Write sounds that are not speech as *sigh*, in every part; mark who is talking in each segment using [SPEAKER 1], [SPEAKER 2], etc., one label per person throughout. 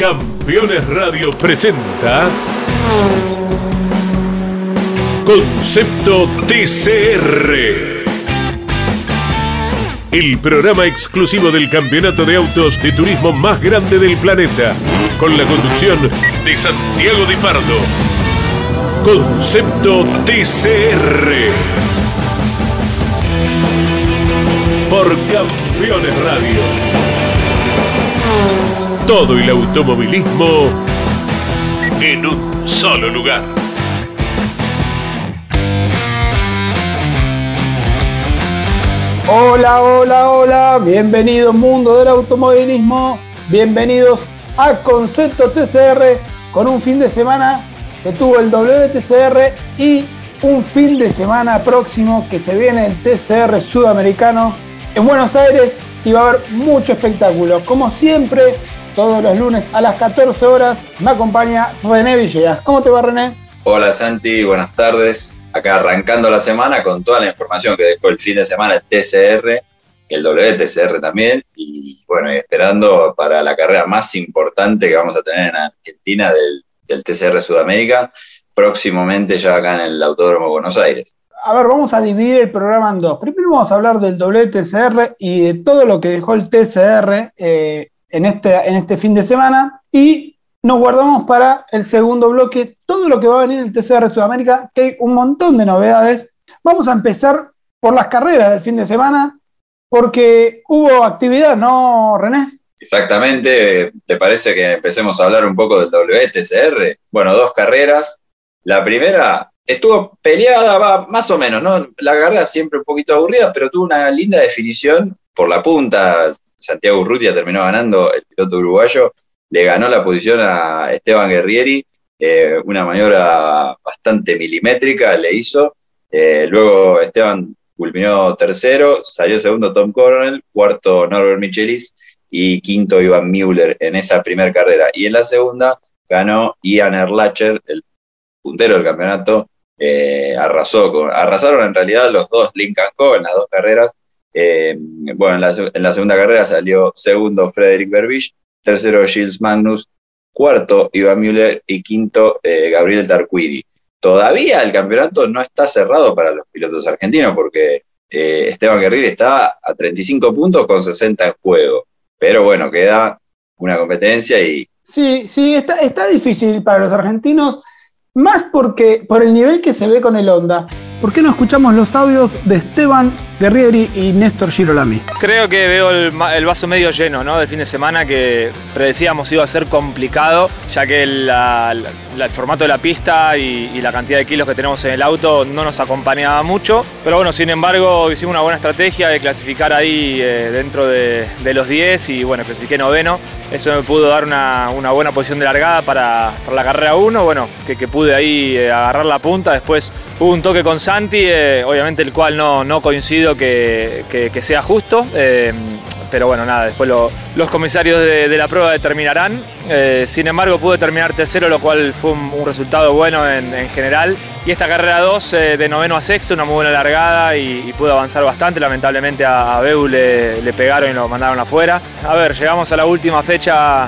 [SPEAKER 1] Campeones Radio presenta Concepto TCR. El programa exclusivo del campeonato de autos de turismo más grande del planeta, con la conducción de Santiago Di Pardo. Concepto TCR. Por Campeones Radio. Todo el automovilismo en un solo lugar.
[SPEAKER 2] Hola, hola, hola, bienvenidos mundo del automovilismo, bienvenidos a Concepto TCR con un fin de semana que tuvo el WTCR y un fin de semana próximo que se viene el TCR sudamericano en Buenos Aires y va a haber mucho espectáculo. Como siempre, todos los lunes a las 14 horas me acompaña René Villegas. ¿Cómo te va René?
[SPEAKER 3] Hola Santi, buenas tardes. Acá arrancando la semana con toda la información que dejó el fin de semana el TCR, el WTCR también, y bueno, esperando para la carrera más importante que vamos a tener en Argentina del, del TCR Sudamérica, próximamente ya acá en el Autódromo Buenos Aires.
[SPEAKER 2] A ver, vamos a dividir el programa en dos. Primero vamos a hablar del WTCR y de todo lo que dejó el TCR eh, en, este, en este fin de semana. Y nos guardamos para el segundo bloque todo lo que va a venir el TCR Sudamérica, que hay un montón de novedades. Vamos a empezar por las carreras del fin de semana, porque hubo actividad, ¿no, René?
[SPEAKER 3] Exactamente, ¿te parece que empecemos a hablar un poco del WTCR? Bueno, dos carreras. La primera estuvo peleada, va más o menos, ¿no? La carrera siempre un poquito aburrida, pero tuvo una linda definición por la punta. Santiago Urrutia terminó ganando el piloto uruguayo le ganó la posición a Esteban Guerrieri, eh, una maniobra bastante milimétrica le hizo. Eh, luego Esteban culminó tercero, salió segundo Tom Coronel, cuarto Norbert Michelis y quinto Ivan Müller en esa primera carrera. Y en la segunda ganó Ian Erlacher, el puntero del campeonato, eh, arrasó con, arrasaron en realidad los dos Lincoln Co en las dos carreras. Bueno, en la, segunda carrera salió segundo Frederick Berbich tercero Gilles Magnus, cuarto Ivan Müller y quinto eh, Gabriel Tarquini. Todavía el campeonato no está cerrado para los pilotos argentinos porque eh, Esteban Guerrero está a 35 puntos con 60 en juego. Pero bueno, queda una competencia y...
[SPEAKER 2] Sí, sí, está, está difícil para los argentinos, más porque por el nivel que se ve con el Honda. ¿Por qué no escuchamos los audios de Esteban Guerrieri y Néstor Girolami?
[SPEAKER 4] Creo que veo el, vaso medio lleno ¿no? del fin de semana que predecíamos iba a ser complicado, ya que el formato de la pista y, la cantidad de kilos que tenemos en el auto no nos acompañaba mucho. Pero bueno, sin embargo, hicimos una buena estrategia de clasificar ahí eh, dentro de, los 10 y bueno, clasifiqué noveno. Eso me pudo dar una, buena posición de largada para, la carrera 1. Bueno, que, pude ahí eh, agarrar la punta. Después hubo un toque con Santi, eh, obviamente el cual no, no coincido que, sea justo. Eh, pero bueno, nada, después los comisarios de, la prueba determinarán. Eh, sin embargo, pude terminar tercero, lo cual fue un, resultado bueno en, general. Y esta carrera 2, de noveno a sexto, una muy buena largada y, pude avanzar bastante. Lamentablemente a, a Beu le, pegaron y lo mandaron afuera. A ver, llegamos a la última fecha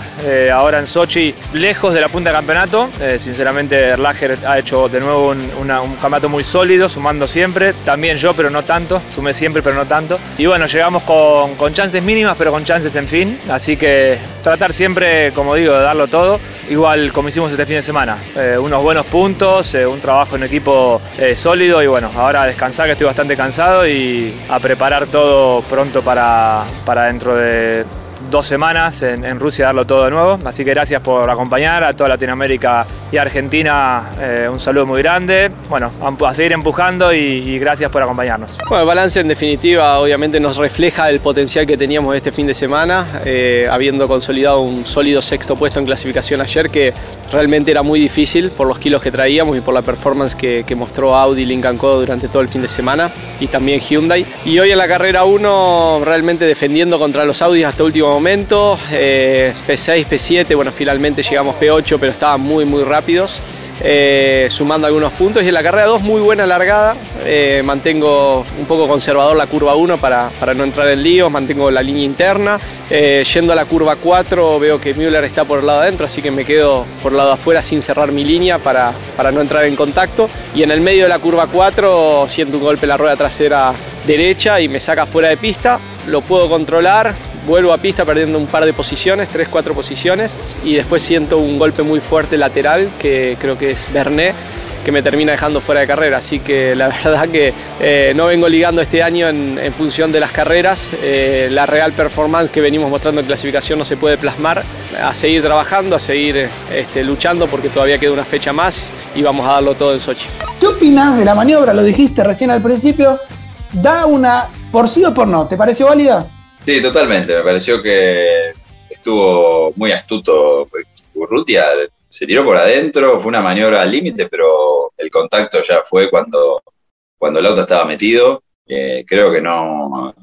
[SPEAKER 4] ahora en Sochi, lejos de la punta de campeonato. sinceramente, Erlacher ha hecho de nuevo un, un campeonato muy sólido, sumando siempre. También yo, pero no tanto. Sumé siempre, pero no tanto. Y bueno, llegamos con, chances mínimas, pero con chances en fin. Así que tratar siempre, como digo, de darlo todo. Igual como hicimos este fin de semana. Eh, unos buenos puntos, eh, un trabajo en equipo eh, sólido y bueno, ahora a descansar que estoy bastante cansado y a preparar todo pronto para, para dentro de dos semanas en, Rusia darlo todo de nuevo. Así que gracias por acompañar a toda Latinoamérica y Argentina. Eh, un saludo muy grande. Bueno, a, seguir empujando y, gracias por acompañarnos.
[SPEAKER 5] Bueno, el balance en definitiva obviamente nos refleja el potencial que teníamos este fin de semana, eh, habiendo consolidado un sólido sexto puesto en clasificación ayer que realmente era muy difícil por los kilos que traíamos y por la performance que, mostró Audi Lincoln Co durante todo el fin de semana y también Hyundai. Y hoy en la carrera 1 realmente defendiendo contra los Audi hasta último momento, eh, P6, P7, bueno, finalmente llegamos P8, pero estaban muy, muy rápidos. eh, sumando algunos puntos. Y en la carrera 2, muy buena largada. Eh, mantengo un poco conservador la curva 1 para, para, no entrar en líos, mantengo la línea interna. Eh, yendo a la curva 4, veo que Müller está por el lado adentro, así que me quedo por el lado afuera sin cerrar mi línea para, para no entrar en contacto. Y en el medio de la curva 4, siento un golpe en la rueda trasera derecha y me saca fuera de pista. Lo puedo controlar, vuelvo a pista perdiendo un par de posiciones, 3-4 posiciones, y después siento un golpe muy fuerte lateral, que creo que es Bernet, que me termina dejando fuera de carrera. Así que la *laughs* verdad que eh, no vengo ligando este año en, en función de las carreras. Eh, la real performance que venimos mostrando en clasificación no se puede plasmar. A seguir trabajando, a seguir este, luchando porque todavía queda una fecha más y vamos a darlo todo en Sochi.
[SPEAKER 2] ¿Qué opinas de la maniobra? Lo dijiste recién al principio. Da una por sí o por no. ¿Te pareció válida?
[SPEAKER 3] Sí, totalmente. Me pareció que estuvo muy astuto. Urrutia se tiró por adentro, fue una maniobra al límite, pero el contacto ya fue cuando, cuando el auto estaba metido. Eh, creo que no,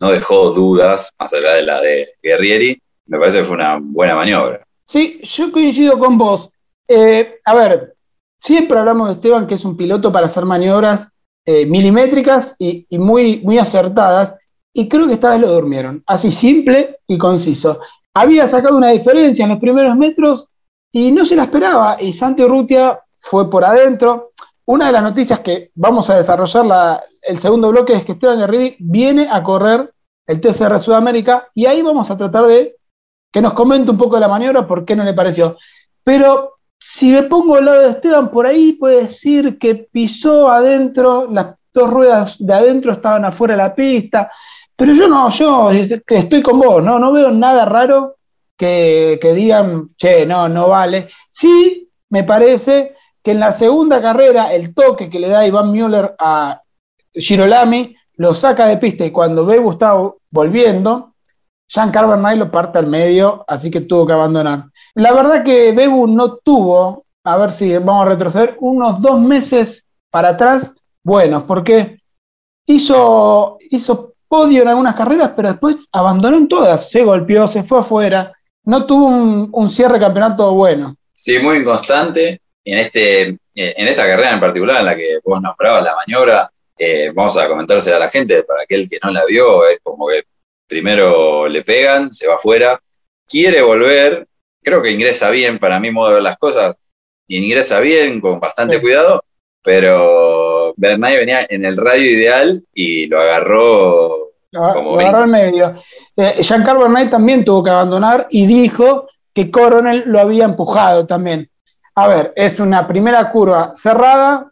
[SPEAKER 3] no dejó dudas, más allá de la de Guerrieri. Me parece que fue una buena maniobra.
[SPEAKER 2] Sí, yo coincido con vos. Eh, a ver, siempre hablamos de Esteban, que es un piloto para hacer maniobras eh, milimétricas y, y muy, muy acertadas y creo que esta vez lo durmieron. Así simple y conciso. Había sacado una diferencia en los primeros metros y no se la esperaba. Y Santi Urrutia fue por adentro. Una de las noticias que vamos a desarrollar la, el segundo bloque es que Esteban Guerrero viene a correr el TCR Sudamérica y ahí vamos a tratar de que nos comente un poco de la maniobra, por qué no le pareció. Pero si me pongo al lado de Esteban, por ahí puede decir que pisó adentro, las dos ruedas de adentro estaban afuera de la pista, pero yo no, yo estoy con vos, no, no veo nada raro que, que digan, che, no, no vale. Sí, me parece que en la segunda carrera el toque que le da Iván Müller a Girolami lo saca de pista y cuando Bebu está volviendo, Jean Carbonell lo parte al medio, así que tuvo que abandonar. La verdad que Bebu no tuvo, a ver si vamos a retroceder, unos dos meses para atrás buenos, porque hizo, hizo podio en algunas carreras, pero después abandonó en todas, se golpeó, se fue afuera, no tuvo un, un cierre de campeonato bueno.
[SPEAKER 3] Sí, muy inconstante. En, este, en esta carrera en particular, en la que vos nombrabas la maniobra, eh, vamos a comentársela a la gente, para aquel que no la vio, es como que primero le pegan, se va afuera, quiere volver, creo que ingresa bien, para mí modo de ver las cosas, ingresa bien, con bastante sí. cuidado, pero Bernay venía en el radio ideal y lo agarró como
[SPEAKER 2] lo agarró medio. Eh, Jean-Carl Bernay también tuvo que abandonar y dijo que Coronel lo había empujado también. A ver, es una primera curva cerrada,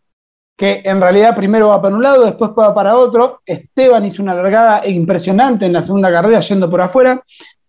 [SPEAKER 2] que en realidad primero va para un lado, después va para otro. Esteban hizo una largada impresionante en la segunda carrera yendo por afuera.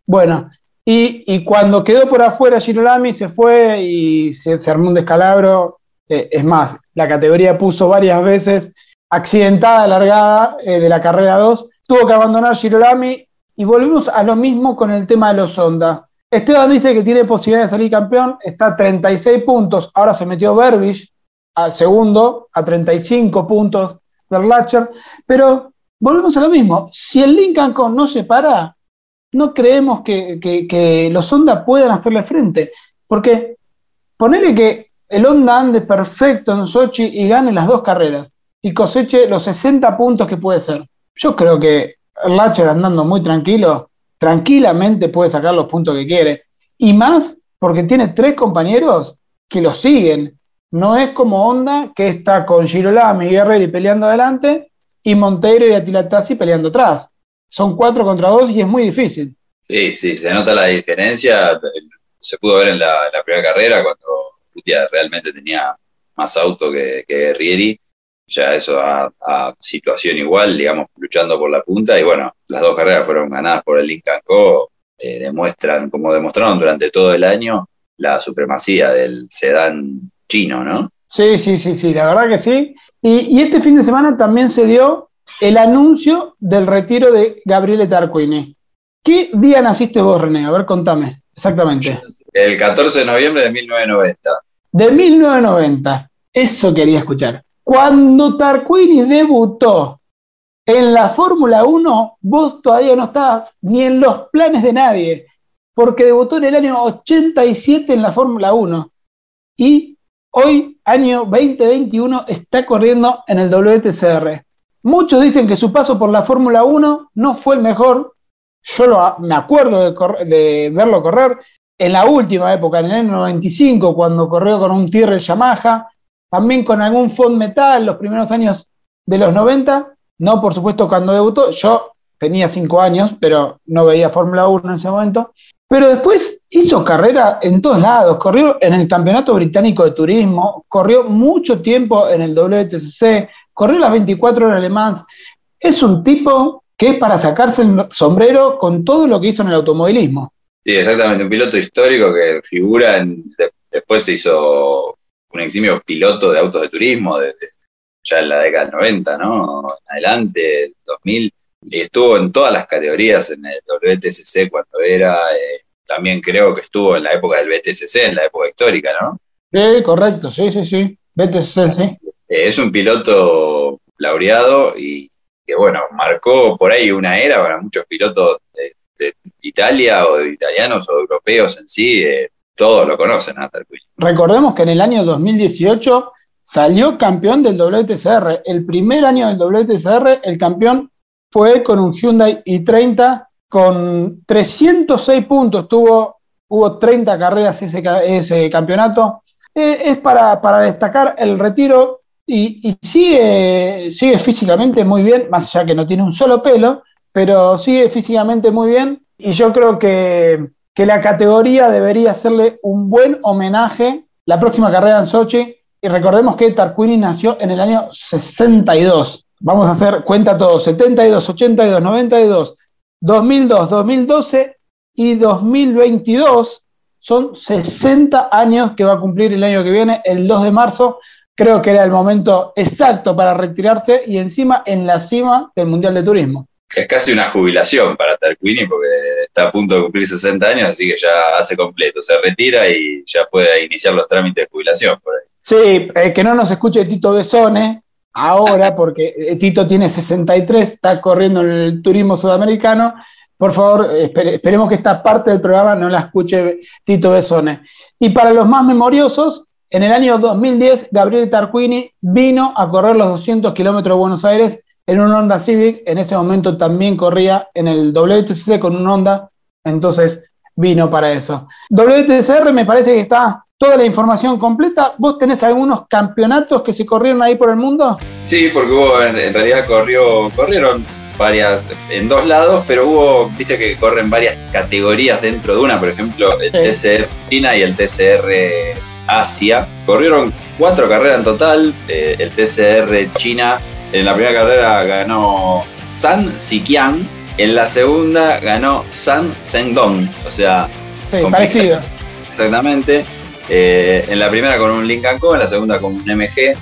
[SPEAKER 2] Bueno, y, y cuando quedó por afuera Girolami se fue y se, se armó un descalabro. Eh, es más, la categoría puso varias veces accidentada largada eh, de la carrera 2. Tuvo que abandonar Girolami y volvimos a lo mismo con el tema de los Honda. Esteban dice que tiene posibilidad de salir campeón, está a 36 puntos, ahora se metió Berbich al segundo, a 35 puntos del Latcher, pero volvemos a lo mismo, si el Lincoln no se para, no creemos que los Honda puedan hacerle frente, porque ponele que el Honda ande perfecto en Sochi y gane las dos carreras y coseche los 60 puntos que puede ser. Yo creo que el Latcher andando muy tranquilo, tranquilamente puede sacar los puntos que quiere. Y más porque tiene tres compañeros que lo siguen. No es como Honda, que está con Girolami y Guerrero peleando adelante, y Monteiro y Atilatasi peleando atrás. Son cuatro contra dos y es muy difícil.
[SPEAKER 3] Sí, sí, se nota la diferencia. Se pudo ver en la, primera carrera cuando Putia realmente tenía más auto que, que ya eso a, a, situación igual, digamos, luchando por la punta. Y bueno, las dos carreras fueron ganadas por el Lincoln Co. Eh, demuestran, como demostraron durante todo el año, la supremacía del sedán chino, ¿no?
[SPEAKER 2] Sí, sí, sí, sí, la verdad que sí. Y, y este fin de semana también se dio el anuncio del retiro de Gabriele Tarquini. ¿Qué día naciste vos, René? A ver, contame, exactamente.
[SPEAKER 3] El 14 de noviembre de 1990.
[SPEAKER 2] De 1990, eso quería escuchar. Cuando Tarquini debutó en la Fórmula 1, vos todavía no estabas ni en los planes de nadie, porque debutó en el año 87 en la Fórmula 1 y hoy, año 2021, está corriendo en el WTCR. Muchos dicen que su paso por la Fórmula 1 no fue el mejor. Yo me acuerdo de, verlo correr en la última época, en el año 95, cuando corrió con un Tyrrell Yamaha, también con algún Fond Metal, los primeros años de los 90. No, por supuesto, cuando debutó. Yo tenía 5 años, pero no veía Fórmula 1 en ese momento. Pero después hizo carrera en todos lados, corrió en el Campeonato Británico de Turismo, corrió mucho tiempo en el WTCC, corrió las 24 horas alemán. Es un tipo que es para sacarse el sombrero con todo lo que hizo en el automovilismo.
[SPEAKER 3] Sí, exactamente, un piloto histórico que figura en, después se hizo un eximio piloto de autos de turismo desde ya en la década del 90, ¿no? Adelante, 2000, y estuvo en todas las categorías en el WTCC cuando era, eh, también creo que estuvo en la época del BTCC, en la época histórica, ¿no?
[SPEAKER 2] Sí, correcto, sí, sí, sí, BTCC, sí.
[SPEAKER 3] Eh, es un piloto laureado y que, bueno, marcó por ahí una era para muchos pilotos de, Italia o de italianos o europeos en sí, eh, todos lo conocen a
[SPEAKER 2] Recordemos que en el año 2018 salió campeón del WTCR. El primer año del WTCR, el campeón fue con un Hyundai i30 con 306 puntos. Tuvo, hubo 30 carreras ese, campeonato. Eh, es para, destacar el retiro y, sigue físicamente muy bien, más allá que no tiene un solo pelo, pero sigue físicamente muy bien y yo creo que, la categoría debería hacerle un buen homenaje la próxima carrera en Sochi. Y recordemos que Tarquini nació en el año 62. Vamos a hacer cuenta todos, 72, 82, 92, 2002, 2012 y 2022. Son 60 años que va a cumplir el año que viene, el 2 de marzo creo que era el momento exacto para retirarse y encima en la cima del Mundial de Turismo.
[SPEAKER 3] Es casi una jubilación para Tarquini porque está a punto de cumplir 60 años, así que ya hace completo, se retira y ya puede iniciar los trámites de jubilación por ahí.
[SPEAKER 2] Sí, eh, que no nos escuche Tito Besone ahora, *laughs* porque eh, Tito tiene 63, está corriendo en el turismo sudamericano. Por favor, esperemos que esta parte del programa no la escuche Tito Besone. Y para los más memoriosos, en el año 2010, Gabriel Tarquini vino a correr los 200 kilómetros de Buenos Aires en un Honda Civic. En ese momento también corría en el WTCC con un Honda, entonces vino para eso. WTCR me parece que está toda la información completa. ¿Vos tenés algunos campeonatos que se corrieron ahí por el mundo?
[SPEAKER 3] Sí, porque hubo, en, realidad corrió, corrieron varias, en dos lados, pero hubo, viste que corren varias categorías dentro de una, por ejemplo, el TCR China y el TCR Asia. Corrieron cuatro carreras en total. Eh, el TCR China en la primera carrera ganó San Sikian. En la segunda ganó San Zhendong. O sea,
[SPEAKER 2] sí, parecido.
[SPEAKER 3] Exactamente. Eh, en la primera con un Lincoln Co, en la segunda con un MG.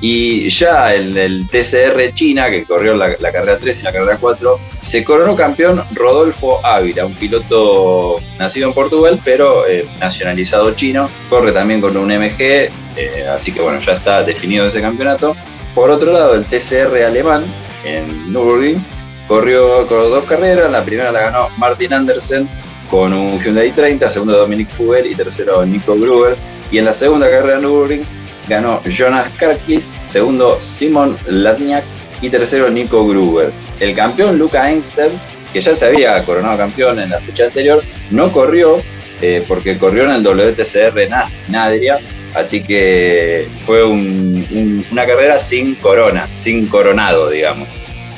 [SPEAKER 3] Y ya el, el TCR China, que corrió la, carrera 3 y la carrera 4, se coronó campeón Rodolfo Ávila, un piloto nacido en Portugal, pero eh, nacionalizado chino. Corre también con un MG, eh, así que bueno, ya está definido ese campeonato. Por otro lado, el TCR alemán, en Nürburgring, corrió, con dos carreras. La primera la ganó Martin Andersen con un Hyundai 30, segundo Dominic Fugel y tercero Nico Gruber. Y en la segunda carrera en Nürburgring ganó Jonas Karkis, segundo Simon Latniak y tercero Nico Gruber. El campeón Luca Engster, que ya se había coronado campeón en la fecha anterior, no corrió eh, porque corrió en el WTCR Nadria, así que fue una carrera sin corona, sin coronado, digamos.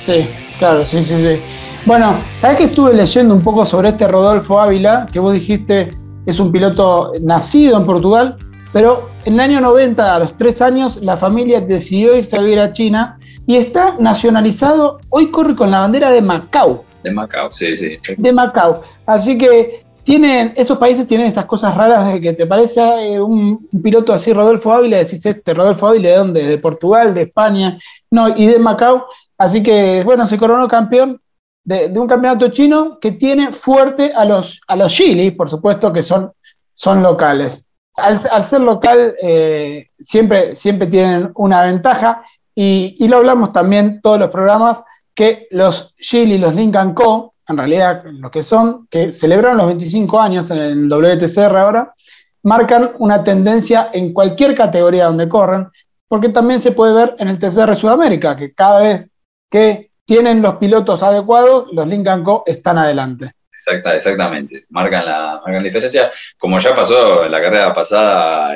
[SPEAKER 2] Sí, claro, sí, sí, sí. Bueno, ¿sabes que estuve leyendo un poco sobre este Rodolfo Ávila, que vos dijiste es un piloto nacido en Portugal, pero en el año 90, a los tres años, la familia decidió irse a vivir a China y está nacionalizado, hoy corre con la bandera de Macao.
[SPEAKER 3] De Macao, sí, sí.
[SPEAKER 2] De Macao. Así que tienen, esos países tienen estas cosas raras de que te parece un, piloto así, Rodolfo Ávila, decís este, Rodolfo Ávila, ¿de dónde? De Portugal, de España, no, y de Macao. Así que, bueno, se coronó campeón de, un campeonato chino que tiene fuerte a los, a los Chile, por supuesto, que son, son locales al, ser local eh, siempre, siempre tienen una ventaja y, lo hablamos también todos los programas que los y los Lincoln Co., en realidad lo que son, que celebraron los 25 años en el WTCR ahora, marcan una tendencia en cualquier categoría donde corren, porque también se puede ver en el TCR Sudamérica, que cada vez que tienen los pilotos adecuados, los Lincoln Co están adelante.
[SPEAKER 3] Exacta, exactamente, marcan la, marcan la diferencia, como ya pasó en la carrera pasada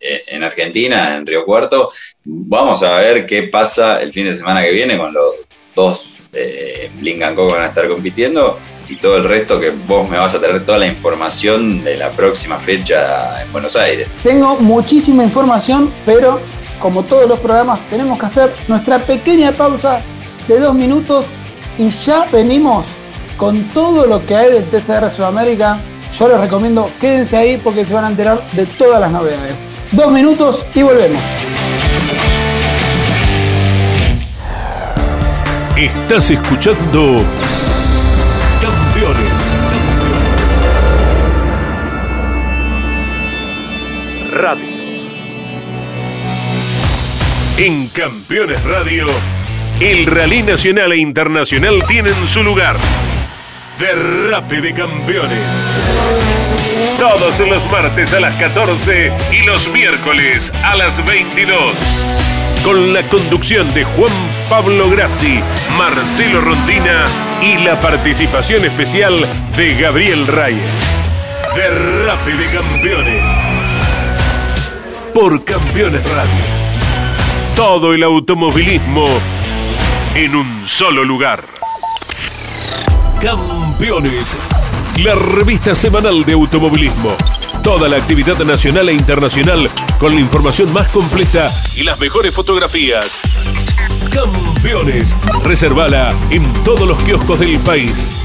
[SPEAKER 3] en, Argentina, en Río Cuarto, vamos a ver qué pasa el fin de semana que viene con los dos eh, Lincoln Co que van a estar compitiendo y todo el resto que vos me vas a tener toda la información de la próxima fecha en Buenos Aires.
[SPEAKER 2] Tengo muchísima información, pero como todos los programas tenemos que hacer nuestra pequeña pausa de dos minutos y ya venimos con todo lo que hay del TCR Sudamérica. Yo les recomiendo quédense ahí porque se van a enterar de todas las novedades. Dos minutos y volvemos.
[SPEAKER 1] Estás escuchando Radio. En Campeones Radio, el rally nacional e internacional tienen su lugar. Derrape de Campeones. Todos los martes a las 14 y los miércoles a las 22. Con la conducción de Juan Pablo Grassi, Marcelo Rondina y la participación especial de Gabriel Reyes. Derrape de Campeones por Campeones Radio. Todo el automovilismo en un solo lugar. Campeones, la revista semanal de automovilismo. Toda la actividad nacional e internacional con la información más completa y las mejores fotografías. Campeones, reservala en todos los kioscos del país.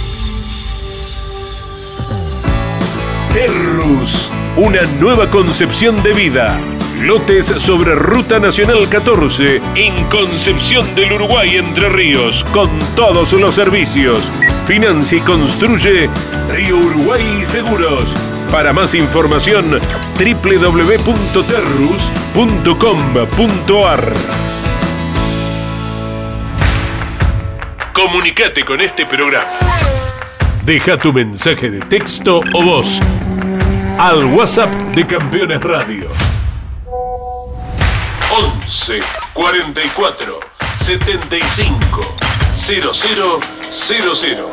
[SPEAKER 1] Terrus, una nueva concepción de vida Lotes sobre Ruta Nacional 14 en Concepción del Uruguay Entre Ríos con todos los servicios. Financia y construye Río Uruguay Seguros. Para más información www.terrus.com.ar Comunicate con este programa. Deja tu mensaje de texto o voz al WhatsApp de Campeones Radio 11 44 75 0000.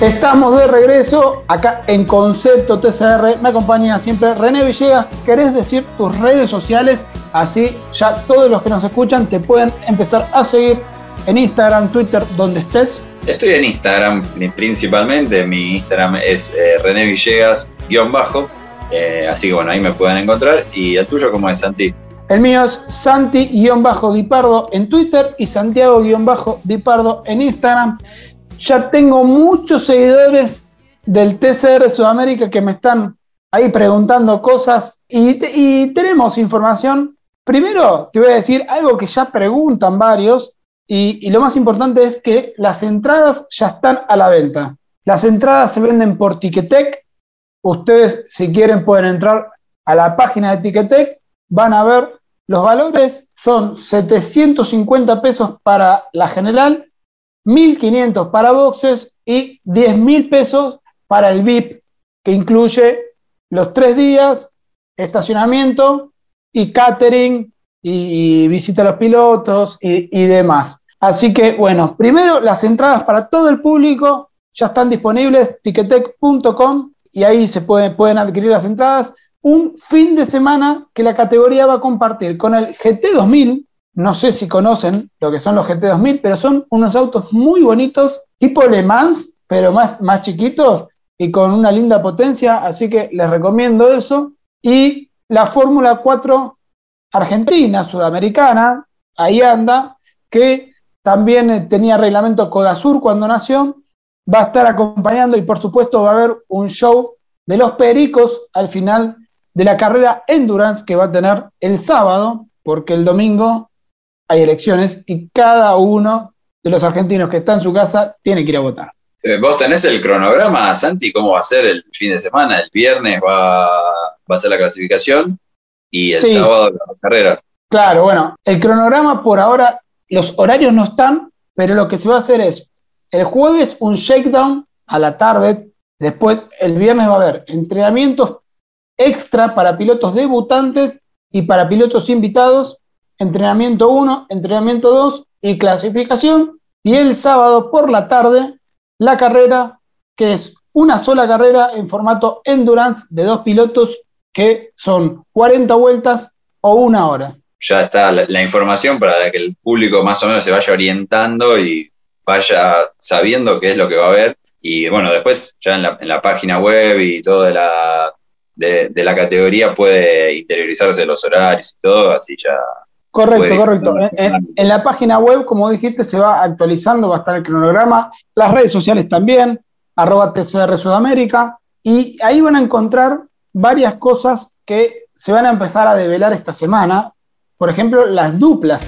[SPEAKER 2] Estamos de regreso acá en Concepto TCR. Me acompaña siempre René Villegas. ¿Querés decir tus redes sociales? Así ya todos los que nos escuchan te pueden empezar a seguir en Instagram, Twitter, donde estés.
[SPEAKER 3] Estoy en Instagram principalmente. Mi Instagram es eh, René Villegas bajo. Eh, así que bueno, ahí me pueden encontrar. ¿Y el tuyo cómo es, Santi?
[SPEAKER 2] El mío es Santi-Dipardo en Twitter y Santiago-Dipardo en Instagram ya tengo muchos seguidores del TCR Sudamérica que me están ahí preguntando cosas y, tenemos información. Primero te voy a decir algo que ya preguntan varios y, y, lo más importante es que las entradas ya están a la venta. Las entradas se venden por Ticketek. Ustedes si quieren pueden entrar a la página de Ticketek, van a ver los valores, son 750 pesos para la general 1.500 para boxes y 10.000 pesos para el VIP, que incluye los tres días, estacionamiento y catering y, visita a los pilotos y, demás. Así que, bueno, primero las entradas para todo el público ya están disponibles, ticketec.com y ahí se pueden adquirir las entradas. Un fin de semana que la categoría va a compartir con el GT2000, no sé si conocen lo que son los GT2000, pero son unos autos muy bonitos, tipo Le Mans, pero más, más chiquitos y con una linda potencia, así que les recomiendo eso. Y la Fórmula 4 argentina, sudamericana, ahí anda, que también eh, tenía reglamento Codasur cuando nació, va a estar acompañando y por supuesto va a haber un show de los pericos al final de la carrera Endurance que va a tener el sábado, porque el domingo hay elecciones y cada uno de los argentinos que está en su casa tiene que ir a votar.
[SPEAKER 3] Eh, ¿Vos tenés el cronograma, Santi? ¿Cómo va a ser el fin de semana? El viernes va, va a ser la clasificación y el
[SPEAKER 2] Sí.
[SPEAKER 3] sábado las carreras.
[SPEAKER 2] Claro, bueno, el cronograma por ahora, los horarios no están, pero lo que se va a hacer es el jueves un shakedown a la tarde, después el viernes va a haber entrenamientos extra para pilotos debutantes y para pilotos invitados, entrenamiento 1, entrenamiento 2 y clasificación, y el sábado por la tarde la carrera, que es una sola carrera en formato endurance de dos pilotos que son 40 vueltas o una hora.
[SPEAKER 3] Ya está la, información para que el público más o menos se vaya orientando y vaya sabiendo qué es lo que va a haber. Y bueno, después ya en la, en la página web y todo de la, de la categoría puede interiorizarse los horarios y todo, así ya
[SPEAKER 2] Correcto, correcto. En la página web, como dijiste, se va actualizando, va a estar el cronograma, las redes sociales también, arroba TCR Sudamérica, y ahí van a encontrar varias cosas que se van a empezar a develar esta semana. Por ejemplo, las duplas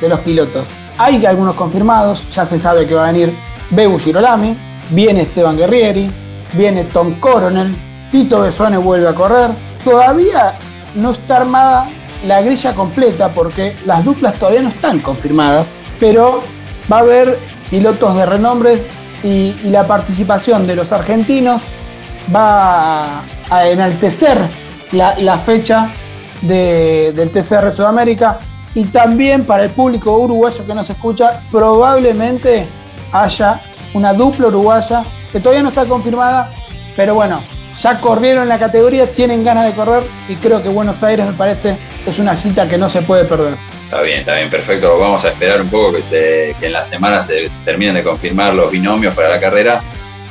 [SPEAKER 2] de los pilotos. Hay algunos confirmados, ya se sabe que va a venir Bebu Girolami, viene Esteban Guerrieri, viene Tom Coronel, Tito Besone vuelve a correr. Todavía no está armada la grilla completa porque las duplas todavía no están confirmadas, pero va a haber pilotos de renombre y, la participación de los argentinos va a enaltecer la, fecha de- del TCR Sudamérica. Y también para el público uruguayo que nos escucha, probablemente haya una dupla uruguaya que todavía no está confirmada, pero bueno, ya corrieron la categoría, tienen ganas de correr y creo que Buenos Aires me parece es una cita que no se puede perder.
[SPEAKER 3] está bien, está bien, perfecto. Vamos a esperar un poco que, se, que en la semana se terminen de confirmar los binomios para la carrera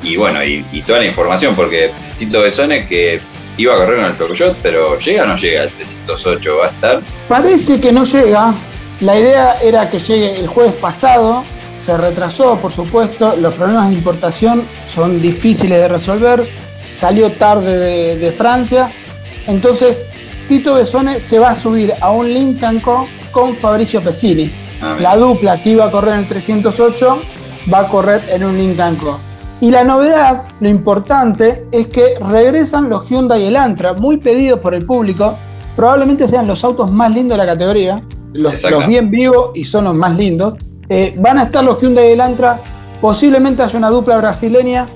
[SPEAKER 3] y bueno, y, y toda la información, porque Tito Besone que iba a correr con el Peugeot, pero llega o no llega, el 308 va a estar.
[SPEAKER 2] Parece que no llega. La idea era que llegue el jueves pasado. Se retrasó, por supuesto. Los problemas de importación son difíciles de resolver. Salió tarde de, de Francia. Entonces, Tito Besone se va a subir a un Lincoln Co con Fabricio Pesini.
[SPEAKER 3] Ah,
[SPEAKER 2] La dupla que iba a correr en el 308 va a correr en un Lincoln Co. Y la novedad, lo importante, es que regresan los Hyundai Elantra, muy pedidos por el público. Probablemente sean los autos más lindos de la categoría, los, bien vivos y son los más lindos. Eh, van a estar los Hyundai Elantra, posiblemente haya una dupla brasileña,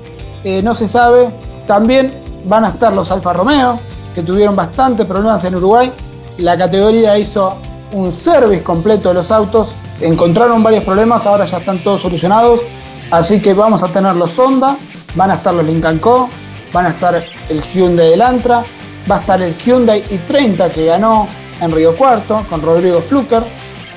[SPEAKER 2] eh, no se sabe. También van a estar los Alfa Romeo, que tuvieron bastantes problemas en Uruguay. La categoría hizo un service completo de los autos, encontraron varios problemas, ahora ya están todos solucionados. Así que vamos a tener los Honda, van a estar los Lincoln Co, van a estar el Hyundai Elantra, va a estar el Hyundai i30 que ganó en Río Cuarto con Rodrigo Fluker,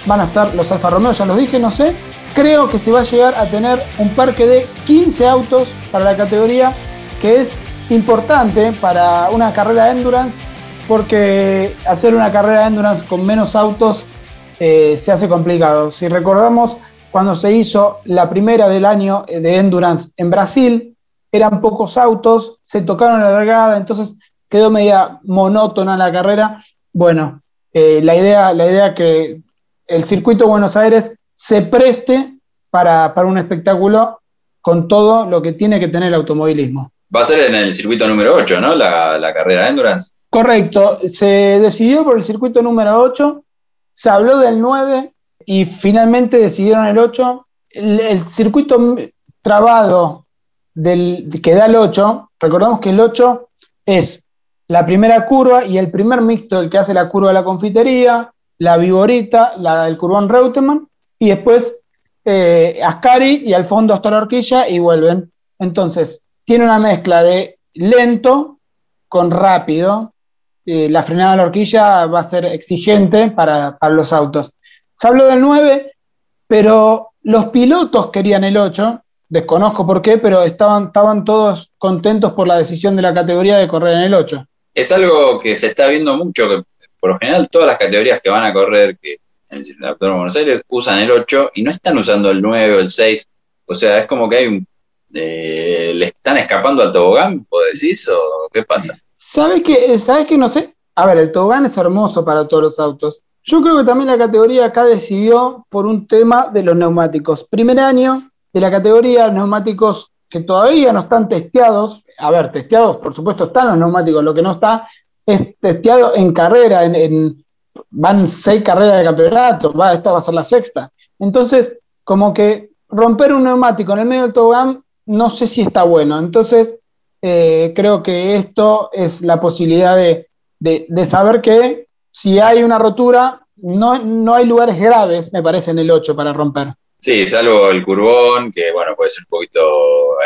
[SPEAKER 2] van a estar los Alfa Romeo, ya los dije, no sé. Creo que se va a llegar a tener un parque de 15 autos para la categoría, que es importante para una carrera de endurance, porque hacer una carrera de endurance con menos autos eh, se hace complicado. Si recordamos, cuando se hizo la primera del año eh, de endurance en Brasil, eran pocos autos, se tocaron la largada, entonces quedó media monótona la carrera. Bueno, eh, la idea, la idea que el circuito de Buenos Aires se preste para, para un espectáculo con todo lo que tiene que tener el automovilismo.
[SPEAKER 3] Va a ser en el circuito número 8, ¿no? La, carrera de Endurance.
[SPEAKER 2] Correcto, se decidió por el circuito número 8, se habló del 9 y finalmente decidieron el 8. El, circuito trabado del, que da el 8, recordamos que el 8 es la primera curva y el primer mixto, el que hace la curva de la confitería, la Viborita, la, el curvón Reutemann, y después eh, Ascari y al fondo hasta la horquilla y vuelven. Entonces, tiene una mezcla de lento con rápido. Eh, la frenada de la horquilla va a ser exigente para, para los autos. Se habló del 9, pero los pilotos querían el 8. Desconozco por qué, pero estaban, estaban todos contentos por la decisión de la categoría de correr en el 8.
[SPEAKER 3] Es algo que se está viendo mucho, que por lo general todas las categorías que van a correr que en el Buenos Aires usan el 8 y no están usando el 9 o el 6. O sea, es como que hay un... eh, ¿Le están escapando al tobogán, vos decís? ¿O qué pasa?
[SPEAKER 2] ¿Sabes qué? ¿Sabes qué? No sé. a ver, el tobogán es hermoso para todos los autos. Yo creo que también la categoría acá decidió por un tema de los neumáticos. Primer año de la categoría neumáticos que todavía no están testeados. A ver, testeados, por supuesto, están los neumáticos. Lo que no está es testeado en carrera. Van seis carreras de campeonato. Va, esta va a ser la sexta. Entonces, como que romper un neumático en el medio del tobogán, no sé si está bueno. Entonces, eh, creo que esto es la posibilidad de, de, saber que si hay una rotura, no, no hay lugares graves, me parece, en el 8 para romper.
[SPEAKER 3] Sí, salvo el curbón, que bueno, puede ser un poquito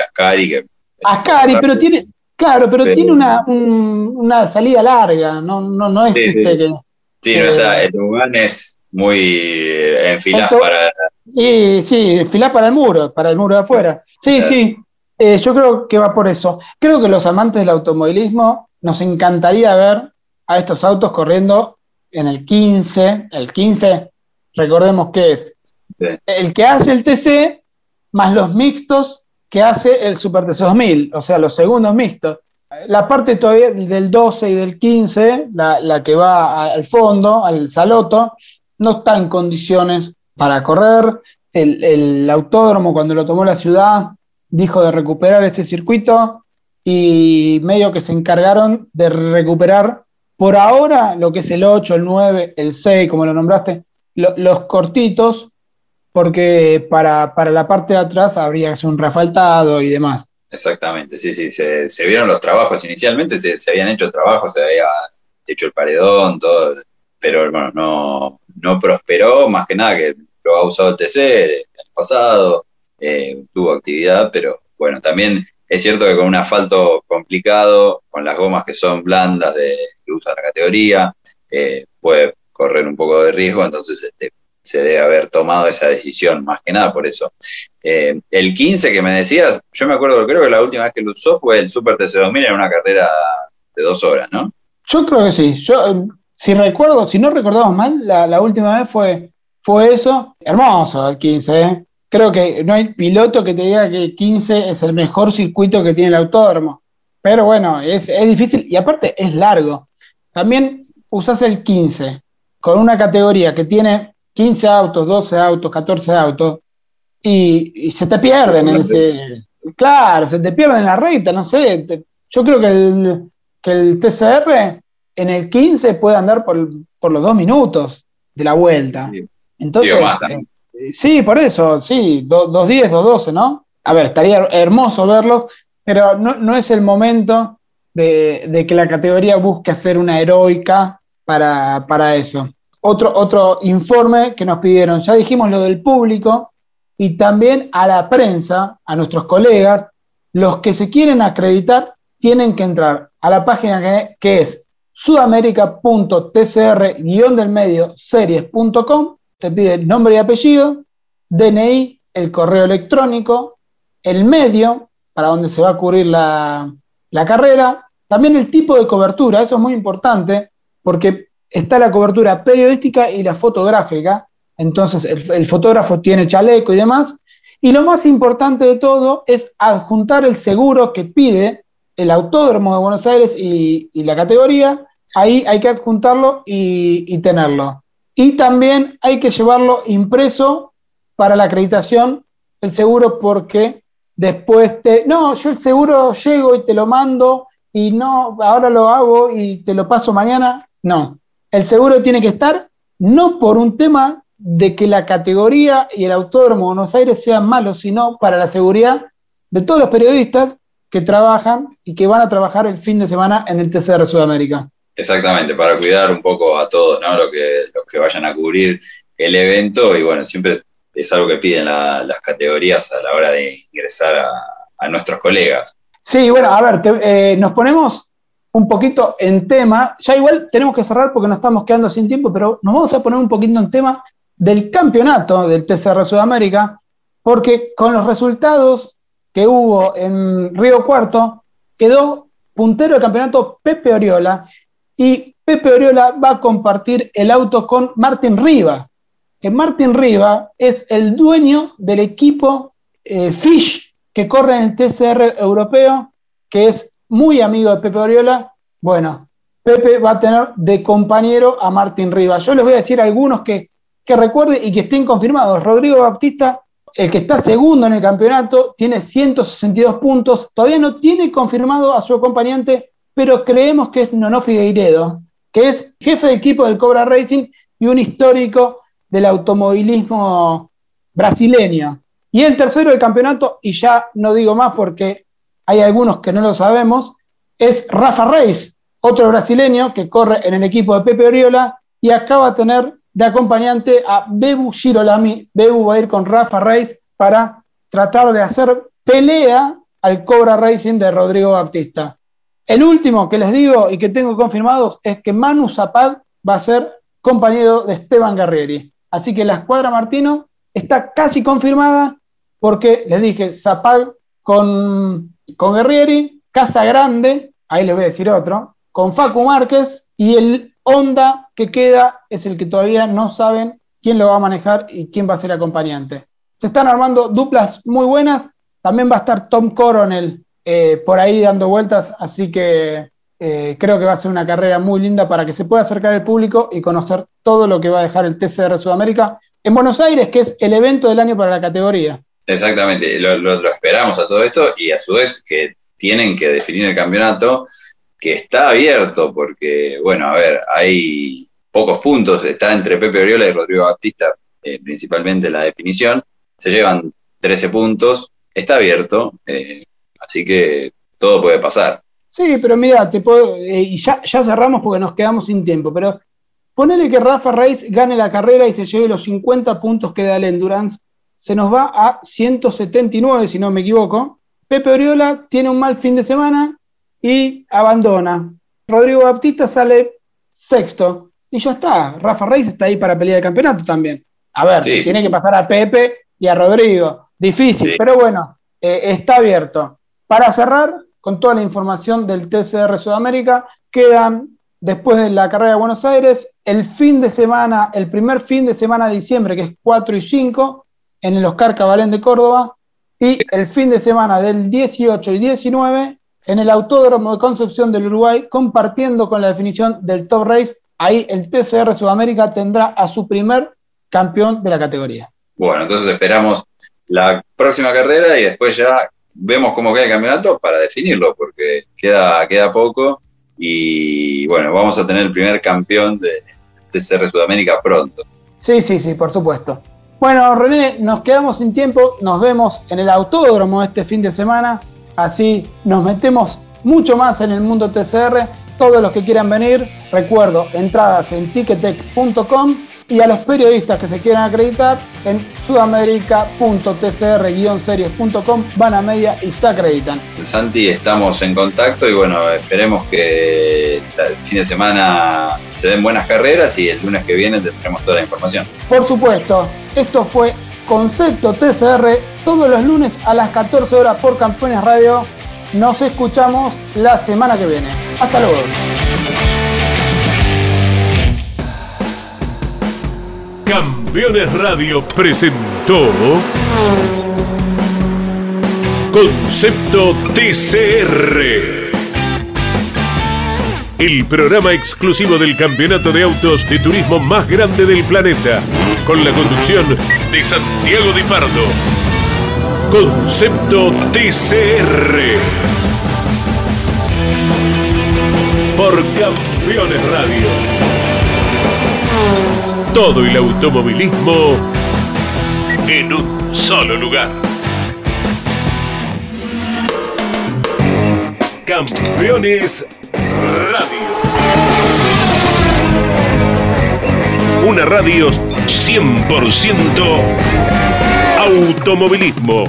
[SPEAKER 3] Ascari. Que
[SPEAKER 2] Ascari, pero tiene, claro, pero, tiene una, una salida larga, no, no, no es este que.
[SPEAKER 3] Sí, no está, el tobogán es muy enfilado para.
[SPEAKER 2] Sí, sí, enfilás para el muro, para el muro de afuera. Sí, sí, eh, yo creo que va por eso. Creo que los amantes del automovilismo nos encantaría ver a estos autos corriendo en el 15. El 15, recordemos que es el que hace el TC más los mixtos que hace el Super TC 2000, o sea, los segundos mixtos. La parte todavía del 12 y del 15, la, que va al fondo, al saloto, no está en condiciones para correr. El, el autódromo, cuando lo tomó la ciudad, dijo de recuperar ese circuito y medio que se encargaron de recuperar por ahora, lo que es el 8, el 9, el 6, como lo nombraste, los cortitos, porque para, la parte de atrás habría que hacer un refaltado y demás.
[SPEAKER 3] Exactamente, sí, sí, se, vieron los trabajos. Inicialmente se, habían hecho trabajos, se había hecho el paredón, todo, pero bueno, no, no prosperó, más que nada que lo ha usado el TC el pasado, eh, tuvo actividad, pero bueno, también es cierto que con un asfalto complicado, con las gomas que son blandas de, que usa la categoría, eh, puede correr un poco de riesgo, entonces este, se debe haber tomado esa decisión, más que nada por eso. Eh, el 15 que me decías, yo me acuerdo, creo que la última vez que lo usó fue el Super TC2000 en una carrera de dos horas, ¿no?
[SPEAKER 2] Yo creo que sí. Yo, si recuerdo, si no recordamos mal, la, última vez fue, fue eso. Hermoso el 15, ¿eh? Creo que no hay piloto que te diga que el 15 es el mejor circuito que tiene el autódromo. Pero bueno, es, es difícil y aparte es largo. También usas el 15 con una categoría que tiene 15 autos, 12 autos, 14 autos y, se te pierden en ese. Claro, se te pierden en la recta, no sé. yo creo que el, que el TCR en el 15 puede andar por, los dos minutos de la vuelta. Entonces, eh, sí, por eso, sí, 2.10, 2.12, ¿no? A ver, estaría hermoso verlos, pero no, no es el momento de, que la categoría busque hacer una heroica para, eso. Otro, otro informe que nos pidieron, ya dijimos lo del público y también a la prensa, a nuestros colegas, los que se quieren acreditar tienen que entrar a la página que, que es sudamerica.tcr-del medio series.com, te pide nombre y apellido, DNI, el correo electrónico, el medio para donde se va a cubrir la, la carrera, también el tipo de cobertura, eso es muy importante, porque está la cobertura periodística y la fotográfica, entonces el, fotógrafo tiene chaleco y demás, y lo más importante de todo es adjuntar el seguro que pide el Autódromo de Buenos Aires y, la categoría, ahí hay que adjuntarlo y, y, tenerlo. Y también hay que llevarlo impreso para la acreditación, el seguro, porque después te, no, yo el seguro llego y te lo mando y no, ahora lo hago y te lo paso mañana. No, el seguro tiene que estar no por un tema de que la categoría y el autódromo de Buenos Aires sean malos, sino para la seguridad de todos los periodistas que trabajan y que van a trabajar el fin de semana en el TCR Sudamérica.
[SPEAKER 3] Exactamente, para cuidar un poco a todos, ¿no? Lo que, los que vayan a cubrir el evento y bueno, siempre es algo que piden las categorías a la hora de ingresar a, nuestros colegas.
[SPEAKER 2] Sí, bueno, a ver, eh, nos ponemos un poquito en tema, ya igual tenemos que cerrar porque nos estamos quedando sin tiempo, pero nos vamos a poner un poquito en tema del campeonato del TCR Sudamérica, porque con los resultados que hubo en Río Cuarto, quedó puntero del campeonato Pepe Oriola, y Pepe Oriola va a compartir el auto con Martín Riva, que Martín Riva es el dueño del equipo eh, Fish que corre en el TCR europeo, que es muy amigo de Pepe Oriola. Bueno, Pepe va a tener de compañero a Martín Rivas. Yo les voy a decir algunos que, que y que estén confirmados. Rodrigo Baptista, el que está segundo en el campeonato, tiene 162 puntos. Todavía no tiene confirmado a su acompañante, pero creemos que es Nono Figueiredo, que es jefe de equipo del Cobra Racing y un histórico del automovilismo brasileño. Y el tercero del campeonato, y ya no digo más porque hay algunos que no lo sabemos, es Rafa Reis, otro brasileño que corre en el equipo de Pepe Oriola y acaba de tener de acompañante a Bebu Girolami. Bebu va a ir con Rafa Reis para tratar de hacer pelea al Cobra Racing de Rodrigo Baptista. El último que les digo y que tengo confirmados es que Manu Zapag va a ser compañero de Esteban Guerrieri. Así que la escuadra Martino está casi confirmada porque les dije Zapag con, con Guerrieri, Casa Grande, ahí les voy a decir otro, con Facu Márquez y el Honda que queda es el que todavía no saben quién lo va a manejar y quién va a ser acompañante. Se están armando duplas muy buenas. También va a estar Tom Coronel eh, por ahí dando vueltas, así que eh, creo que va a ser una carrera muy linda para que se pueda acercar el público y conocer todo lo que va a dejar el TCR Sudamérica en Buenos Aires, que es el evento del año para la categoría.
[SPEAKER 3] Exactamente, lo, lo esperamos a todo esto y a su vez que tienen que definir el campeonato que está abierto porque, bueno, a ver, hay pocos puntos, está entre Pepe Oriola y Rodrigo Baptista, eh, principalmente la definición, se llevan 13 puntos, está abierto, eh, así que todo puede pasar.
[SPEAKER 2] Sí, pero mira, te puedo, eh, ya, ya cerramos porque nos quedamos sin tiempo, pero ponele que Rafa Reis gane la carrera y se lleve los 50 puntos que da el Endurance, se nos va a 179, si no me equivoco. Pepe Oriola tiene un mal fin de semana, y abandona. Rodrigo Baptista sale sexto y ya está. Rafa Reis está ahí para pelear el campeonato también. A ver, tiene que pasar a Pepe y a Rodrigo. Difícil, pero bueno, eh, está abierto. Para cerrar, con toda la información del TCR Sudamérica, quedan, después de la carrera de Buenos Aires, el fin de semana, el primer fin de semana de diciembre, que es 4 y 5, en el Oscar Cabalén de Córdoba, y el fin de semana del 18 y 19 en el Autódromo de Concepción del Uruguay, compartiendo con la definición del Top Race. Ahí el TCR Sudamérica tendrá a su primer campeón de la categoría.
[SPEAKER 3] Bueno, entonces esperamos la próxima carrera y después ya vemos cómo queda el campeonato para definirlo, porque queda, queda poco y bueno, vamos a tener el primer campeón de TCR Sudamérica pronto.
[SPEAKER 2] Sí, sí, sí, por supuesto. Bueno, René, nos quedamos sin tiempo, nos vemos en el autódromo este fin de semana. Así nos metemos mucho más en el mundo TCR. Todos los que quieran venir, recuerdo, entradas en ticketek.com y a los periodistas que se quieran acreditar en sudamerica.tcr-series.com van a media y se acreditan.
[SPEAKER 3] Santi, estamos en contacto y bueno, esperemos que el fin de semana se den buenas carreras y el lunes que viene tendremos toda la información.
[SPEAKER 2] Por supuesto, esto fue Concepto TCR todos los lunes a las 14 horas por Campeones Radio. Nos escuchamos la semana que viene. Hasta luego.
[SPEAKER 1] Campeones Radio presentó Concepto TCR el programa exclusivo del campeonato de autos de turismo más grande del planeta, con la conducción de Santiago Di Pardo. Concepto TCR. Por Campeones Radio. Todo el automovilismo en un solo lugar. Campeones Radio. Una radio 100% automovilismo.